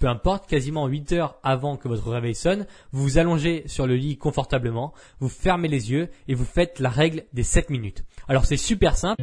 peu importe, quasiment 8 heures avant que votre réveil sonne, vous vous allongez sur le lit confortablement, vous fermez les yeux et vous faites la règle des 7 minutes. Alors c'est super simple.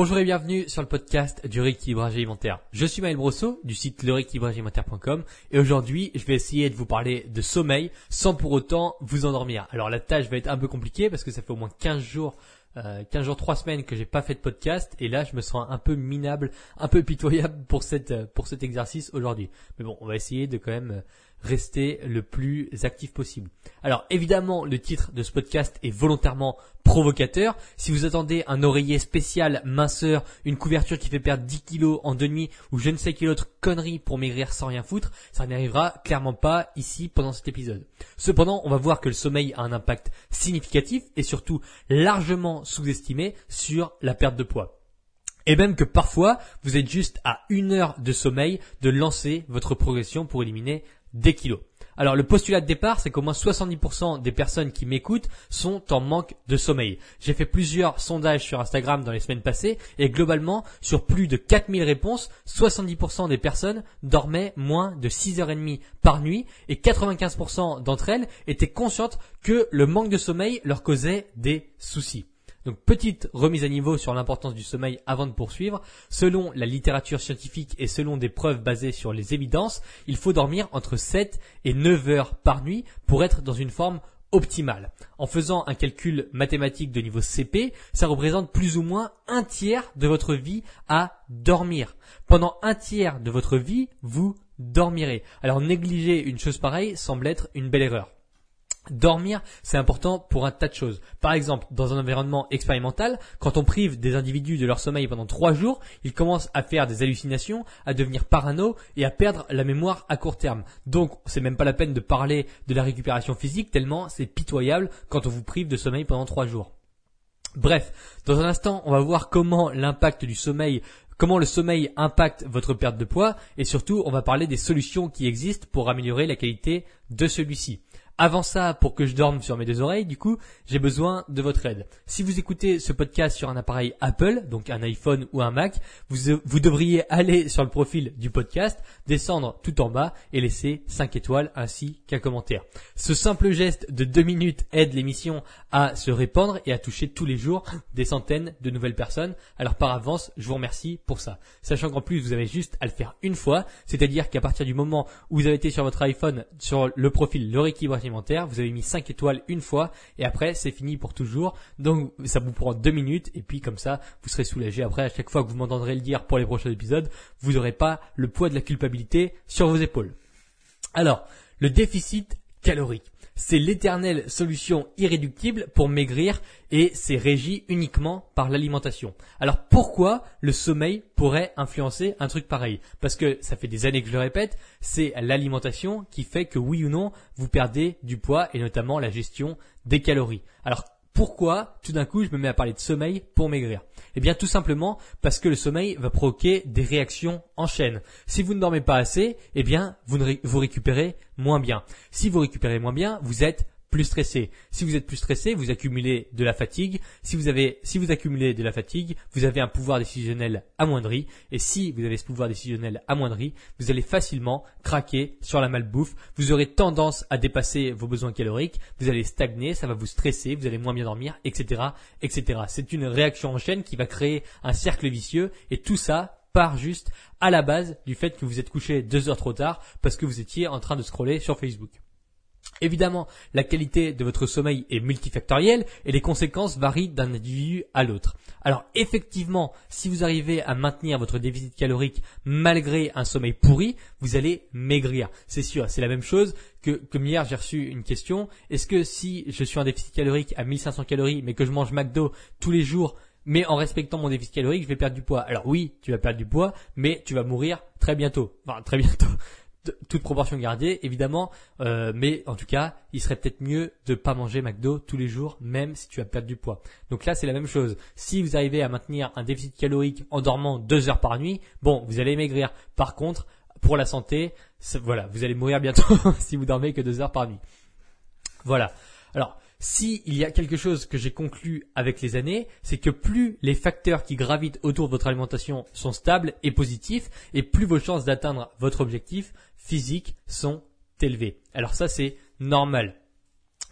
Bonjour et bienvenue sur le podcast du rééquilibrage alimentaire. Je suis Maël Brosseau du site lerééquilibragealimentaire.com et aujourd'hui je vais essayer de vous parler de sommeil sans pour autant vous endormir. Alors la tâche va être un peu compliquée parce que ça fait au moins 15 jours euh, 15 jours, 3 semaines que j'ai pas fait de podcast et là je me sens un peu minable, un peu pitoyable pour cette euh, pour cet exercice aujourd'hui. Mais bon, on va essayer de quand même euh, rester le plus actif possible. Alors évidemment, le titre de ce podcast est volontairement provocateur. Si vous attendez un oreiller spécial minceur, une couverture qui fait perdre 10 kilos en deux nuits ou je ne sais quelle autre connerie pour maigrir sans rien foutre, ça n'arrivera clairement pas ici pendant cet épisode. Cependant, on va voir que le sommeil a un impact significatif et surtout largement sous-estimé sur la perte de poids. Et même que parfois, vous êtes juste à une heure de sommeil de lancer votre progression pour éliminer des kilos. Alors le postulat de départ, c'est qu'au moins 70% des personnes qui m'écoutent sont en manque de sommeil. J'ai fait plusieurs sondages sur Instagram dans les semaines passées et globalement, sur plus de 4000 réponses, 70% des personnes dormaient moins de 6h30 par nuit et 95% d'entre elles étaient conscientes que le manque de sommeil leur causait des soucis. Donc petite remise à niveau sur l'importance du sommeil avant de poursuivre. Selon la littérature scientifique et selon des preuves basées sur les évidences, il faut dormir entre 7 et 9 heures par nuit pour être dans une forme optimale. En faisant un calcul mathématique de niveau CP, ça représente plus ou moins un tiers de votre vie à dormir. Pendant un tiers de votre vie, vous dormirez. Alors négliger une chose pareille semble être une belle erreur. Dormir, c'est important pour un tas de choses. Par exemple, dans un environnement expérimental, quand on prive des individus de leur sommeil pendant trois jours, ils commencent à faire des hallucinations, à devenir parano et à perdre la mémoire à court terme. Donc, c'est même pas la peine de parler de la récupération physique tellement c'est pitoyable quand on vous prive de sommeil pendant trois jours. Bref, dans un instant, on va voir comment l'impact du sommeil comment le sommeil impacte votre perte de poids et surtout on va parler des solutions qui existent pour améliorer la qualité de celui-ci. Avant ça, pour que je dorme sur mes deux oreilles, du coup, j'ai besoin de votre aide. Si vous écoutez ce podcast sur un appareil Apple, donc un iPhone ou un Mac, vous, vous devriez aller sur le profil du podcast, descendre tout en bas et laisser 5 étoiles ainsi qu'un commentaire. Ce simple geste de 2 minutes aide l'émission à se répandre et à toucher tous les jours des centaines de nouvelles personnes. Alors par avance, je vous remercie pour ça. Sachant qu'en plus, vous avez juste à le faire une fois, c'est-à-dire qu'à partir du moment où vous avez été sur votre iPhone, sur le profil Le Vous avez mis 5 étoiles une fois et après c'est fini pour toujours. Donc ça vous prend 2 minutes et puis comme ça vous serez soulagé. Après à chaque fois que vous m'entendrez le dire pour les prochains épisodes, vous n'aurez pas le poids de la culpabilité sur vos épaules. Alors, le déficit calorique. C'est l'éternelle solution irréductible pour maigrir et c'est régi uniquement par l'alimentation. Alors pourquoi le sommeil pourrait influencer un truc pareil? Parce que ça fait des années que je le répète, c'est l'alimentation qui fait que oui ou non vous perdez du poids et notamment la gestion des calories. Alors pourquoi tout d'un coup je me mets à parler de sommeil pour maigrir? Eh bien tout simplement parce que le sommeil va provoquer des réactions en chaîne. Si vous ne dormez pas assez, eh bien vous, vous récupérez moins bien. Si vous récupérez moins bien, vous êtes plus stressé. Si vous êtes plus stressé, vous accumulez de la fatigue. Si vous avez, si vous accumulez de la fatigue, vous avez un pouvoir décisionnel amoindri. Et si vous avez ce pouvoir décisionnel amoindri, vous allez facilement craquer sur la malbouffe. Vous aurez tendance à dépasser vos besoins caloriques. Vous allez stagner, ça va vous stresser, vous allez moins bien dormir, etc., etc. C'est une réaction en chaîne qui va créer un cercle vicieux. Et tout ça part juste à la base du fait que vous êtes couché deux heures trop tard parce que vous étiez en train de scroller sur Facebook. Évidemment, la qualité de votre sommeil est multifactorielle et les conséquences varient d'un individu à l'autre. Alors effectivement, si vous arrivez à maintenir votre déficit calorique malgré un sommeil pourri, vous allez maigrir. C'est sûr, c'est la même chose que comme hier j'ai reçu une question. Est-ce que si je suis en déficit calorique à 1500 calories mais que je mange McDo tous les jours mais en respectant mon déficit calorique, je vais perdre du poids? Alors oui, tu vas perdre du poids, mais tu vas mourir très bientôt. Enfin, très bientôt toute proportion gardée, évidemment, euh, mais en tout cas, il serait peut-être mieux de pas manger McDo tous les jours, même si tu as perdu du poids. Donc là, c'est la même chose. Si vous arrivez à maintenir un déficit calorique en dormant deux heures par nuit, bon, vous allez maigrir. Par contre, pour la santé, voilà, vous allez mourir bientôt si vous dormez que deux heures par nuit. Voilà. Alors, si il y a quelque chose que j'ai conclu avec les années, c'est que plus les facteurs qui gravitent autour de votre alimentation sont stables et positifs, et plus vos chances d'atteindre votre objectif physique sont élevées. Alors ça, c'est normal.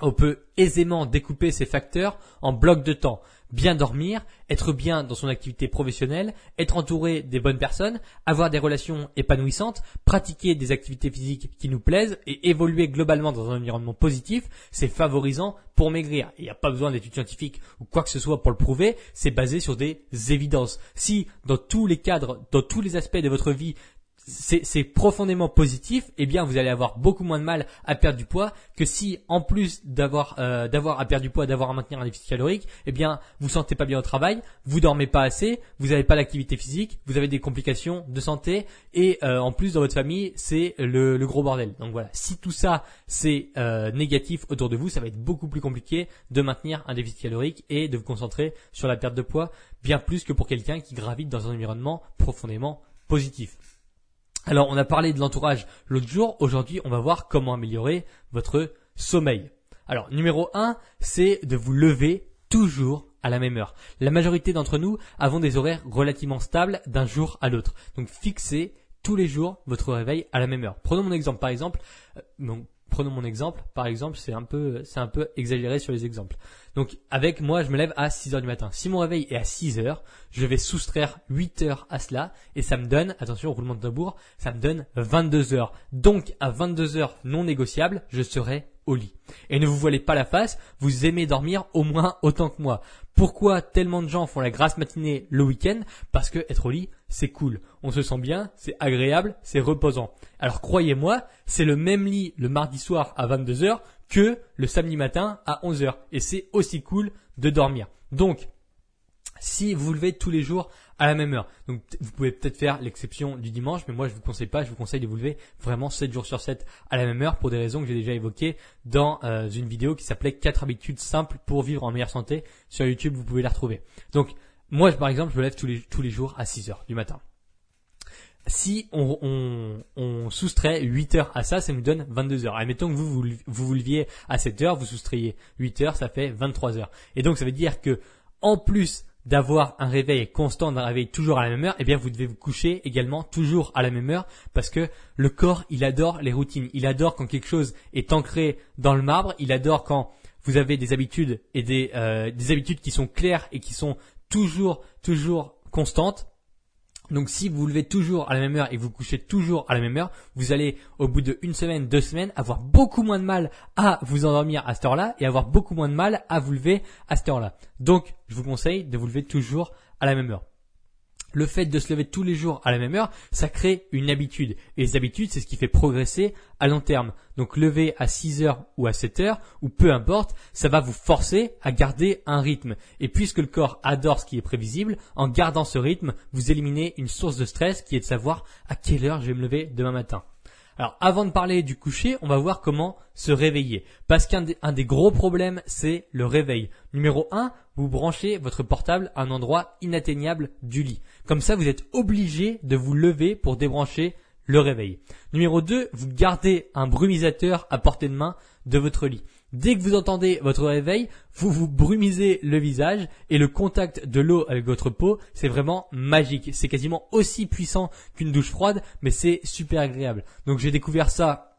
On peut aisément découper ces facteurs en blocs de temps bien dormir, être bien dans son activité professionnelle, être entouré des bonnes personnes, avoir des relations épanouissantes, pratiquer des activités physiques qui nous plaisent et évoluer globalement dans un environnement positif, c'est favorisant pour maigrir. Il n'y a pas besoin d'études scientifiques ou quoi que ce soit pour le prouver, c'est basé sur des évidences. Si dans tous les cadres, dans tous les aspects de votre vie, c'est profondément positif, eh bien vous allez avoir beaucoup moins de mal à perdre du poids que si en plus d'avoir euh, à perdre du poids, d'avoir à maintenir un déficit calorique, eh bien vous sentez pas bien au travail, vous dormez pas assez, vous n'avez pas d'activité physique, vous avez des complications de santé et euh, en plus dans votre famille c'est le, le, gros bordel. Donc voilà, si tout ça c'est euh, négatif autour de vous, ça va être beaucoup plus compliqué de maintenir un déficit calorique et de vous concentrer sur la perte de poids bien plus que pour quelqu'un qui gravite dans un environnement profondément positif. Alors, on a parlé de l'entourage l'autre jour. Aujourd'hui, on va voir comment améliorer votre sommeil. Alors, numéro 1, c'est de vous lever toujours à la même heure. La majorité d'entre nous avons des horaires relativement stables d'un jour à l'autre. Donc, fixez tous les jours votre réveil à la même heure. Prenons mon exemple. Par exemple, euh, prenons mon exemple. Par exemple, c'est un peu, c'est un peu exagéré sur les exemples. Donc, avec moi, je me lève à 6 heures du matin. Si mon réveil est à 6 heures, je vais soustraire 8 heures à cela et ça me donne, attention, roulement de tambour, ça me donne 22 heures. Donc, à 22 heures non négociables, je serai au lit. Et ne vous voilez pas la face, vous aimez dormir au moins autant que moi. Pourquoi tellement de gens font la grasse matinée le week-end? Parce que être au lit, c'est cool. On se sent bien, c'est agréable, c'est reposant. Alors croyez-moi, c'est le même lit le mardi soir à 22h que le samedi matin à 11h. Et c'est aussi cool de dormir. Donc, si vous levez tous les jours à la même heure. Donc vous pouvez peut-être faire l'exception du dimanche, mais moi je vous conseille pas, je vous conseille de vous lever vraiment 7 jours sur 7 à la même heure pour des raisons que j'ai déjà évoquées dans euh, une vidéo qui s'appelait 4 habitudes simples pour vivre en meilleure santé. Sur YouTube, vous pouvez la retrouver. Donc moi par exemple, je me lève tous les, tous les jours à 6 heures du matin. Si on, on, soustrait 8 heures à ça, ça nous donne 22 heures. Admettons que vous vous, vous, vous leviez à 7 heures, vous soustrayez 8 heures, ça fait 23 heures. Et donc ça veut dire que en plus d'avoir un réveil constant, d'un réveil toujours à la même heure, eh bien vous devez vous coucher également toujours à la même heure parce que le corps, il adore les routines. Il adore quand quelque chose est ancré dans le marbre. Il adore quand vous avez des habitudes et des, euh, des habitudes qui sont claires et qui sont toujours, toujours constantes. Donc si vous vous levez toujours à la même heure et vous couchez toujours à la même heure, vous allez au bout de une semaine, deux semaines, avoir beaucoup moins de mal à vous endormir à cette heure-là et avoir beaucoup moins de mal à vous lever à cette heure-là. Donc je vous conseille de vous lever toujours à la même heure le fait de se lever tous les jours à la même heure, ça crée une habitude. Et les habitudes, c'est ce qui fait progresser à long terme. Donc lever à 6 heures ou à 7 heures, ou peu importe, ça va vous forcer à garder un rythme. Et puisque le corps adore ce qui est prévisible, en gardant ce rythme, vous éliminez une source de stress qui est de savoir à quelle heure je vais me lever demain matin. Alors avant de parler du coucher, on va voir comment se réveiller. Parce qu'un des, gros problèmes, c'est le réveil. Numéro 1, vous branchez votre portable à un endroit inatteignable du lit. Comme ça, vous êtes obligé de vous lever pour débrancher le réveil. Numéro 2, vous gardez un brumisateur à portée de main de votre lit. Dès que vous entendez votre réveil, vous vous brumisez le visage et le contact de l'eau avec votre peau, c'est vraiment magique. C'est quasiment aussi puissant qu'une douche froide, mais c'est super agréable. Donc j'ai découvert ça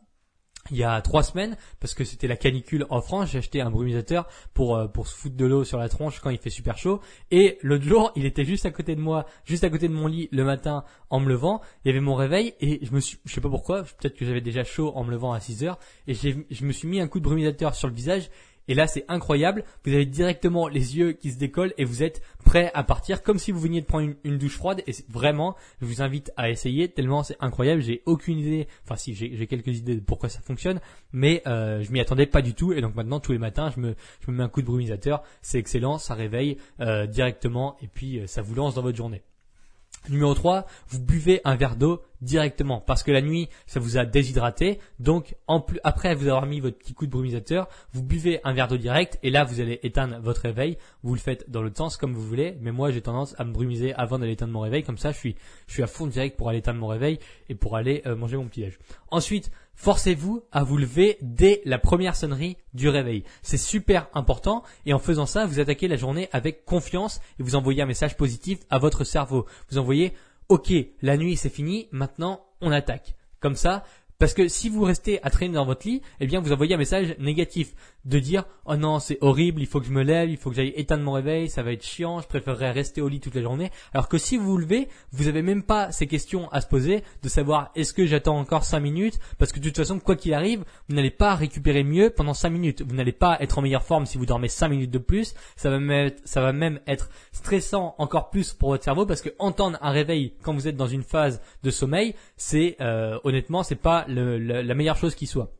il y a trois semaines parce que c'était la canicule en France. J'ai acheté un brumisateur pour euh, pour se foutre de l'eau sur la tronche quand il fait super chaud. Et l'autre jour, il était juste à côté de moi, juste à côté de mon lit le matin en me levant. Il y avait mon réveil et je me suis, je sais pas pourquoi, peut-être que j'avais déjà chaud en me levant à 6 heures et je me suis mis un coup de brumisateur sur le visage Et là, c'est incroyable. Vous avez directement les yeux qui se décollent et vous êtes prêt à partir comme si vous veniez de prendre une, douche froide. Et vraiment, je vous invite à essayer tellement c'est incroyable. J'ai aucune idée. Enfin, si j'ai quelques idées de pourquoi ça fonctionne, mais euh, je m'y attendais pas du tout. Et donc maintenant, tous les matins, je me, je me mets un coup de brumisateur. C'est excellent, ça réveille euh, directement et puis euh, ça vous lance dans votre journée. Numéro 3, vous buvez un verre d'eau directement parce que la nuit ça vous a déshydraté. Donc en plus après vous avoir mis votre petit coup de brumisateur vous buvez un verre d'eau direct et là vous allez éteindre votre réveil. Vous le faites dans l'autre sens comme vous voulez mais moi j'ai tendance à me brumiser avant d'aller éteindre mon réveil. Comme ça je suis je suis à fond direct pour aller éteindre mon réveil et pour aller euh, manger mon petit déj. Ensuite forcez-vous à vous lever dès la première sonnerie du réveil c'est super important et en faisant ça vous attaquez la journée avec confiance et vous envoyez un message positif à votre cerveau vous envoyez ok, la nuit c'est fini, maintenant on attaque. Comme ça, parce que si vous restez à traîner dans votre lit, eh bien vous envoyez un message négatif de dire oh non c'est horrible, il faut que je me lève, il faut que j'aille éteindre mon réveil, ça va être chiant, je préférerais rester au lit toute la journée. Alors que si vous vous levez, vous n'avez même pas ces questions à se poser de savoir est-ce que j'attends encore 5 minutes? Parce que de toute façon quoi qu'il arrive, vous n'allez pas récupérer mieux pendant 5 minutes. Vous n'allez pas être en meilleure forme si vous dormez 5 minutes de plus. Ça va même être, ça va même être stressant encore plus pour votre cerveau parce que entendre un réveil quand vous êtes dans une phase de sommeil, c'est euh, honnêtement c'est pas la meilleure chose qui soit.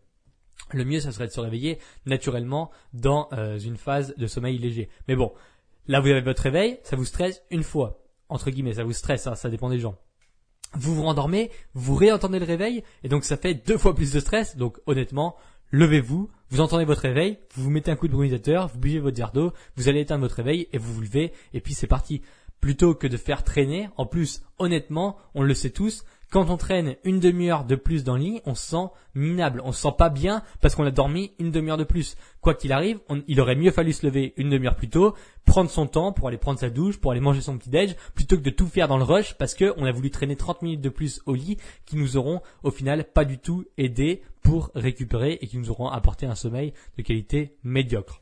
Le mieux, ça serait de se réveiller naturellement dans euh, une phase de sommeil léger. Mais bon, là vous avez votre réveil, ça vous stresse une fois. Entre guillemets, ça vous stresse, hein, ça dépend des gens. Vous vous rendormez, vous réentendez le réveil, et donc ça fait deux fois plus de stress. Donc honnêtement, levez-vous, vous entendez votre réveil, vous vous mettez un coup de brumisateur, vous buvez votre verre d'eau, vous allez éteindre votre réveil et vous vous levez, et puis c'est parti. Plutôt que de faire traîner, en plus, honnêtement, on le sait tous, quand on traîne une demi-heure de plus dans le lit, on se sent minable, on se sent pas bien parce qu'on a dormi une demi-heure de plus. Quoi qu'il arrive, il aurait mieux fallu se lever une demi-heure plus tôt, prendre son temps pour aller prendre sa douche, pour aller manger son petit déj, plutôt que de tout faire dans le rush parce qu'on a voulu traîner 30 minutes de plus au lit qui nous auront au final pas du tout aidé pour récupérer et qui nous auront apporté un sommeil de qualité médiocre.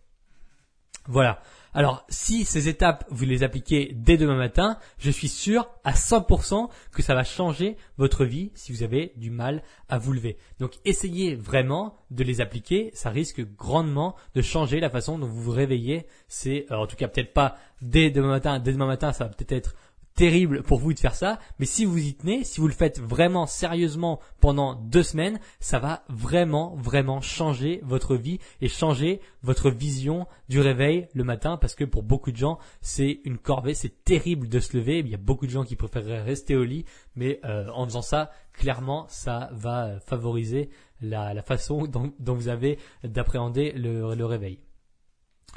Voilà. Alors, si ces étapes, vous les appliquez dès demain matin, je suis sûr à 100% que ça va changer votre vie si vous avez du mal à vous lever. Donc, essayez vraiment de les appliquer. Ça risque grandement de changer la façon dont vous vous réveillez. C'est, euh, en tout cas, peut-être pas dès demain matin. Dès demain matin, ça va peut-être être terrible pour vous de faire ça, mais si vous y tenez, si vous le faites vraiment sérieusement pendant deux semaines, ça va vraiment, vraiment changer votre vie et changer votre vision du réveil le matin parce que pour beaucoup de gens, c'est une corvée, c'est terrible de se lever. Il y a beaucoup de gens qui préféreraient rester au lit, mais euh, en faisant ça, clairement, ça va favoriser la, façon dont, vous avez d'appréhender le réveil.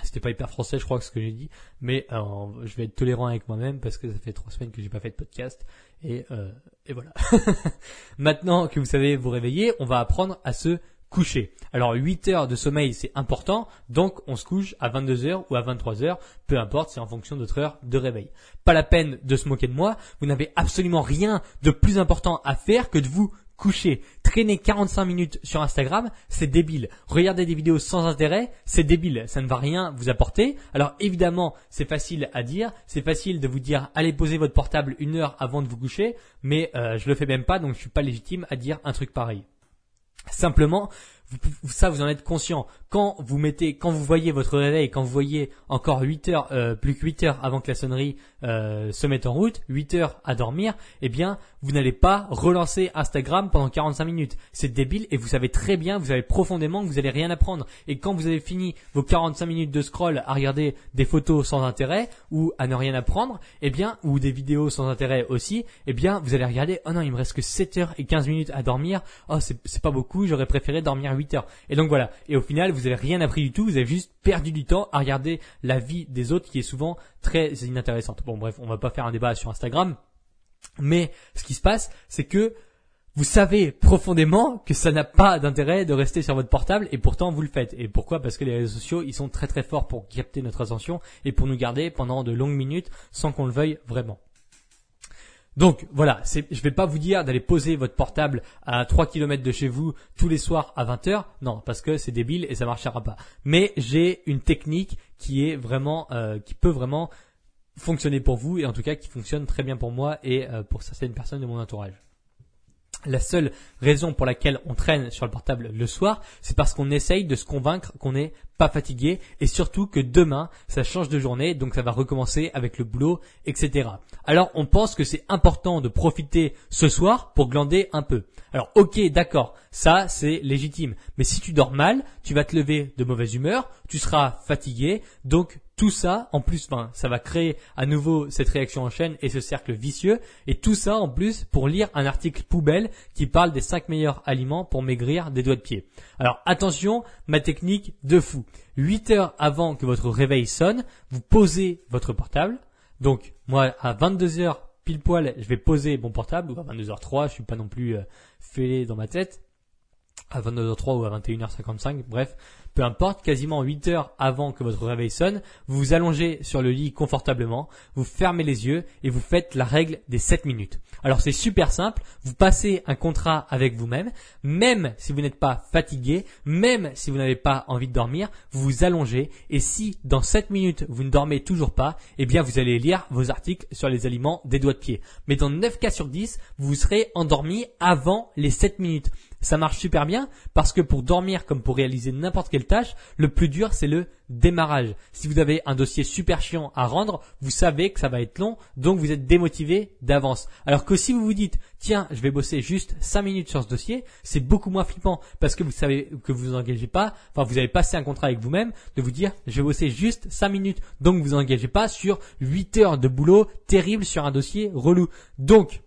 C'était pas hyper français, je crois, ce que j'ai dit, mais euh, je vais être tolérant avec moi-même parce que ça fait trois semaines que j'ai pas fait de podcast et, euh, et voilà. Maintenant que vous savez vous réveiller, on va apprendre à se coucher. Alors 8 heures de sommeil, c'est important, donc on se couche à 22 heures ou à 23 heures, peu importe, c'est en fonction de votre heure de réveil. Pas la peine de se moquer de moi, vous n'avez absolument rien de plus important à faire que de vous coucher, traîner 45 minutes sur Instagram, c'est débile. Regarder des vidéos sans intérêt, c'est débile. Ça ne va rien vous apporter. Alors évidemment, c'est facile à dire, c'est facile de vous dire allez poser votre portable une heure avant de vous coucher, mais euh, je le fais même pas, donc je suis pas légitime à dire un truc pareil. Simplement, ça vous en êtes conscient. Quand vous mettez, quand vous voyez votre réveil, quand vous voyez encore 8 heures, euh, plus que 8 heures avant que la sonnerie euh, se mette en route, 8 heures à dormir, eh bien, vous n'allez pas relancer Instagram pendant 45 minutes. C'est débile et vous savez très bien, vous savez profondément que vous allez rien apprendre. Et quand vous avez fini vos 45 minutes de scroll à regarder des photos sans intérêt ou à ne rien apprendre, eh bien, ou des vidéos sans intérêt aussi, eh bien, vous allez regarder, oh non, il me reste que 7 heures et 15 minutes à dormir. Oh, c'est pas beaucoup, j'aurais préféré dormir 8 heures. Et donc voilà. Et au final, vous avez rien appris du tout, vous avez juste perdu du temps à regarder la vie des autres qui est souvent très inintéressante. Bon bref, on va pas faire un débat sur Instagram. Mais ce qui se passe, c'est que vous savez profondément que ça n'a pas d'intérêt de rester sur votre portable et pourtant vous le faites. Et pourquoi? Parce que les réseaux sociaux, ils sont très très forts pour capter notre attention et pour nous garder pendant de longues minutes sans qu'on le veuille vraiment. Donc voilà, je ne vais pas vous dire d'aller poser votre portable à 3 km de chez vous tous les soirs à 20h. Non, parce que c'est débile et ça marchera pas. Mais j'ai une technique qui est vraiment, euh, qui peut vraiment fonctionner pour vous et en tout cas qui fonctionne très bien pour moi et euh, pour certaines personnes de mon entourage. La seule raison pour laquelle on traîne sur le portable le soir, c'est parce qu'on essaye de se convaincre qu'on n'est pas fatigué et surtout que demain, ça change de journée, donc ça va recommencer avec le boulot, etc. Alors on pense que c'est important de profiter ce soir pour glander un peu. Alors ok, d'accord, ça c'est légitime. Mais si tu dors mal, tu vas te lever de mauvaise humeur, tu seras fatigué, donc tout ça, en plus, ben, ça va créer à nouveau cette réaction en chaîne et ce cercle vicieux. Et tout ça, en plus, pour lire un article poubelle qui parle des 5 meilleurs aliments pour maigrir des doigts de pied. Alors attention, ma technique de fou. 8 heures avant que votre réveil sonne, vous posez votre portable. Donc moi, à 22 heures pile poil, je vais poser mon portable, ou à 22h03, je suis pas non plus euh, fêlé dans ma tête à 22h03 ou à 21h55, bref, peu importe, quasiment 8 heures avant que votre réveil sonne, vous vous allongez sur le lit confortablement, vous fermez les yeux et vous faites la règle des 7 minutes. Alors c'est super simple, vous passez un contrat avec vous-même, même si vous n'êtes pas fatigué, même si vous n'avez pas envie de dormir, vous vous allongez et si dans 7 minutes vous ne dormez toujours pas, eh bien vous allez lire vos articles sur les aliments des doigts de pied. Mais dans 9 cas sur 10, vous serez endormi avant les 7 minutes. Ça marche super bien parce que pour dormir comme pour réaliser n'importe quelle tâche, le plus dur c'est le démarrage. Si vous avez un dossier super chiant à rendre, vous savez que ça va être long, donc vous êtes démotivé d'avance. Alors que si vous vous dites, tiens, je vais bosser juste 5 minutes sur ce dossier, c'est beaucoup moins flippant parce que vous savez que vous vous engagez pas, enfin vous avez passé un contrat avec vous-même de vous dire, je vais bosser juste 5 minutes, donc vous vous engagez pas sur 8 heures de boulot terrible sur un dossier relou. Donc,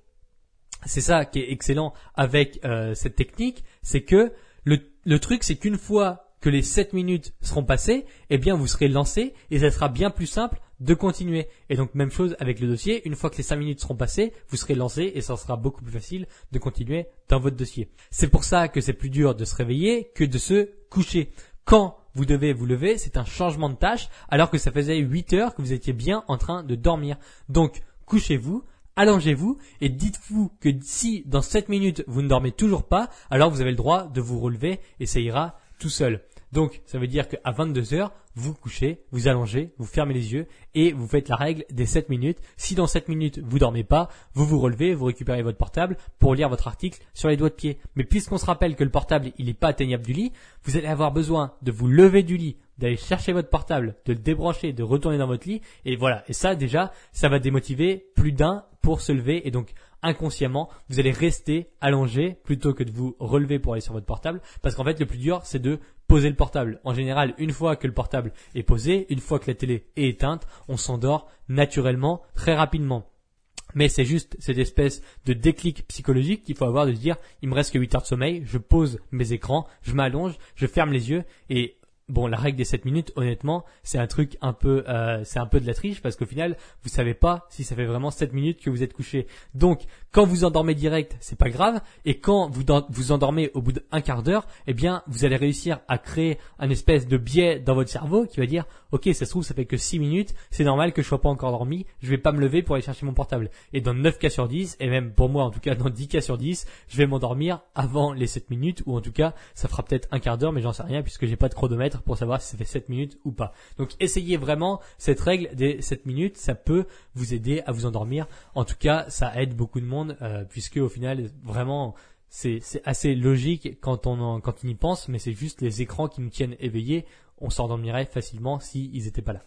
c'est ça qui est excellent avec euh, cette technique, c'est que le, le truc c'est qu'une fois que les 7 minutes seront passées, eh bien vous serez lancé et ça sera bien plus simple de continuer. Et donc même chose avec le dossier, une fois que les 5 minutes seront passées, vous serez lancé et ça sera beaucoup plus facile de continuer dans votre dossier. C'est pour ça que c'est plus dur de se réveiller que de se coucher. Quand vous devez vous lever, c'est un changement de tâche alors que ça faisait 8 heures que vous étiez bien en train de dormir. Donc couchez-vous, allongez-vous et dites-vous que si dans 7 minutes vous ne dormez toujours pas, alors vous avez le droit de vous relever et ça ira tout seul. Donc ça veut dire qu'à 22 heures, vous couchez, vous allongez, vous fermez les yeux et vous faites la règle des 7 minutes. Si dans 7 minutes vous dormez pas, vous vous relevez, vous récupérez votre portable pour lire votre article sur les doigts de pied. Mais puisqu'on se rappelle que le portable il n'est pas atteignable du lit, vous allez avoir besoin de vous lever du lit, d'aller chercher votre portable, de le débrancher, de retourner dans votre lit et voilà. Et ça déjà, ça va démotiver plus d'un pour se lever et donc inconsciemment, vous allez rester allongé plutôt que de vous relever pour aller sur votre portable parce qu'en fait le plus dur c'est de poser le portable. En général, une fois que le portable est posé, une fois que la télé est éteinte, on s'endort naturellement très rapidement. Mais c'est juste cette espèce de déclic psychologique qu'il faut avoir de se dire, il me reste que 8 heures de sommeil, je pose mes écrans, je m'allonge, je ferme les yeux et bon, la règle des 7 minutes, honnêtement, c'est un truc un peu, euh, c'est un peu de la triche parce qu'au final, vous savez pas si ça fait vraiment 7 minutes que vous êtes couché. Donc, quand vous endormez direct, c'est pas grave. Et quand vous vous endormez au bout d'un quart d'heure, eh bien, vous allez réussir à créer un espèce de biais dans votre cerveau qui va dire, ok, ça se trouve, ça fait que 6 minutes, c'est normal que je sois pas encore dormi, je vais pas me lever pour aller chercher mon portable. Et dans 9 cas sur 10, et même pour moi, en tout cas, dans 10 cas sur 10, je vais m'endormir avant les 7 minutes, ou en tout cas, ça fera peut-être un quart d'heure, mais j'en sais rien puisque j'ai pas de chronomètre pour savoir si ça fait 7 minutes ou pas. Donc essayez vraiment cette règle des 7 minutes, ça peut vous aider à vous endormir. En tout cas, ça aide beaucoup de monde euh, puisque au final vraiment c'est assez logique quand on quand y pense, mais c'est juste les écrans qui nous tiennent éveillés. On s'endormirait facilement s'ils ils n'étaient pas là.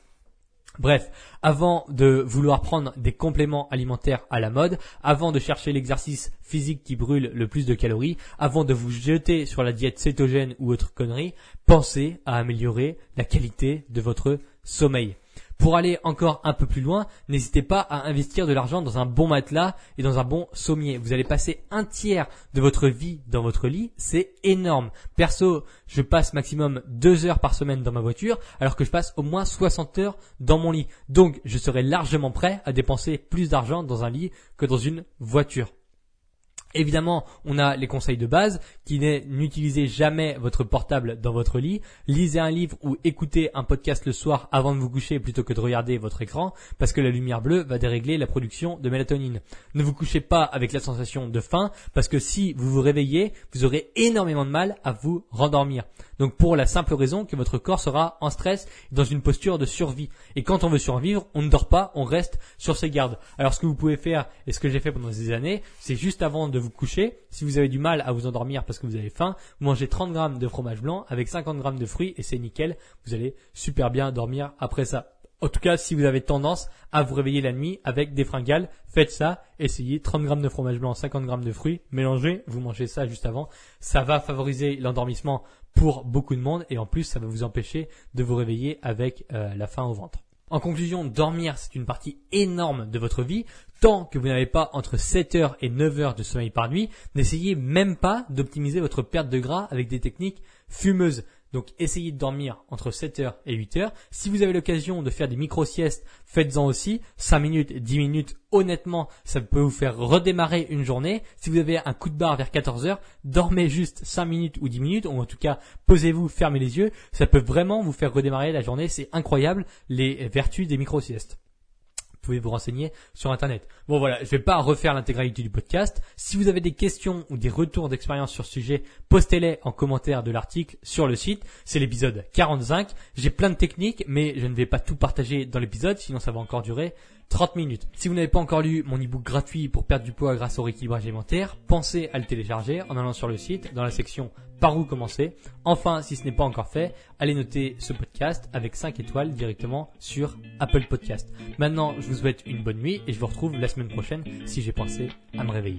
Bref, avant de vouloir prendre des compléments alimentaires à la mode, avant de chercher l'exercice physique qui brûle le plus de calories, avant de vous jeter sur la diète cétogène ou autre connerie, pensez à améliorer la qualité de votre sommeil. Pour aller encore un peu plus loin, n'hésitez pas à investir de l'argent dans un bon matelas et dans un bon sommier. Vous allez passer un tiers de votre vie dans votre lit, c'est énorme. Perso, je passe maximum deux heures par semaine dans ma voiture, alors que je passe au moins 60 heures dans mon lit. Donc, je serai largement prêt à dépenser plus d'argent dans un lit que dans une voiture. Évidemment, on a les conseils de base qui n'utilisez jamais votre portable dans votre lit, lisez un livre ou écoutez un podcast le soir avant de vous coucher plutôt que de regarder votre écran parce que la lumière bleue va dérégler la production de mélatonine. Ne vous couchez pas avec la sensation de faim parce que si vous vous réveillez, vous aurez énormément de mal à vous rendormir. Donc pour la simple raison que votre corps sera en stress dans une posture de survie. Et quand on veut survivre, on ne dort pas, on reste sur ses gardes. Alors ce que vous pouvez faire et ce que j'ai fait pendant ces années, c'est juste avant de vous coucher. Si vous avez du mal à vous endormir parce que vous avez faim, mangez 30 grammes de fromage blanc avec 50 grammes de fruits et c'est nickel. Vous allez super bien dormir après ça. En tout cas, si vous avez tendance à vous réveiller la nuit avec des fringales, faites ça. Essayez 30 grammes de fromage blanc, 50 grammes de fruits, mélangez, vous mangez ça juste avant. Ça va favoriser l'endormissement pour beaucoup de monde et en plus, ça va vous empêcher de vous réveiller avec euh, la faim au ventre. En conclusion, dormir, c'est une partie énorme de votre vie. Tant que vous n'avez pas entre 7 heures et 9 heures de sommeil par nuit, n'essayez même pas d'optimiser votre perte de gras avec des techniques fumeuses. Donc essayez de dormir entre 7h et 8h. Si vous avez l'occasion de faire des micro-siestes, faites-en aussi. 5 minutes, 10 minutes, honnêtement, ça peut vous faire redémarrer une journée. Si vous avez un coup de barre vers 14h, dormez juste 5 minutes ou 10 minutes, ou en tout cas, posez-vous, fermez les yeux. Ça peut vraiment vous faire redémarrer la journée. C'est incroyable les vertus des micro-siestes pouvez vous renseigner sur internet. Bon voilà, je vais pas refaire l'intégralité du podcast. Si vous avez des questions ou des retours d'expérience sur ce sujet, postez-les en commentaire de l'article sur le site. C'est l'épisode 45. J'ai plein de techniques, mais je ne vais pas tout partager dans l'épisode, sinon ça va encore durer 30 minutes. Si vous n'avez pas encore lu mon ebook gratuit pour perdre du poids grâce au rééquilibrage alimentaire, pensez à le télécharger en allant sur le site dans la section par où commencer. Enfin, si ce n'est pas encore fait, allez noter ce podcast avec 5 étoiles directement sur Apple Podcast. Maintenant, je vous souhaite une bonne nuit et je vous retrouve la semaine prochaine si j'ai pensé à me réveiller.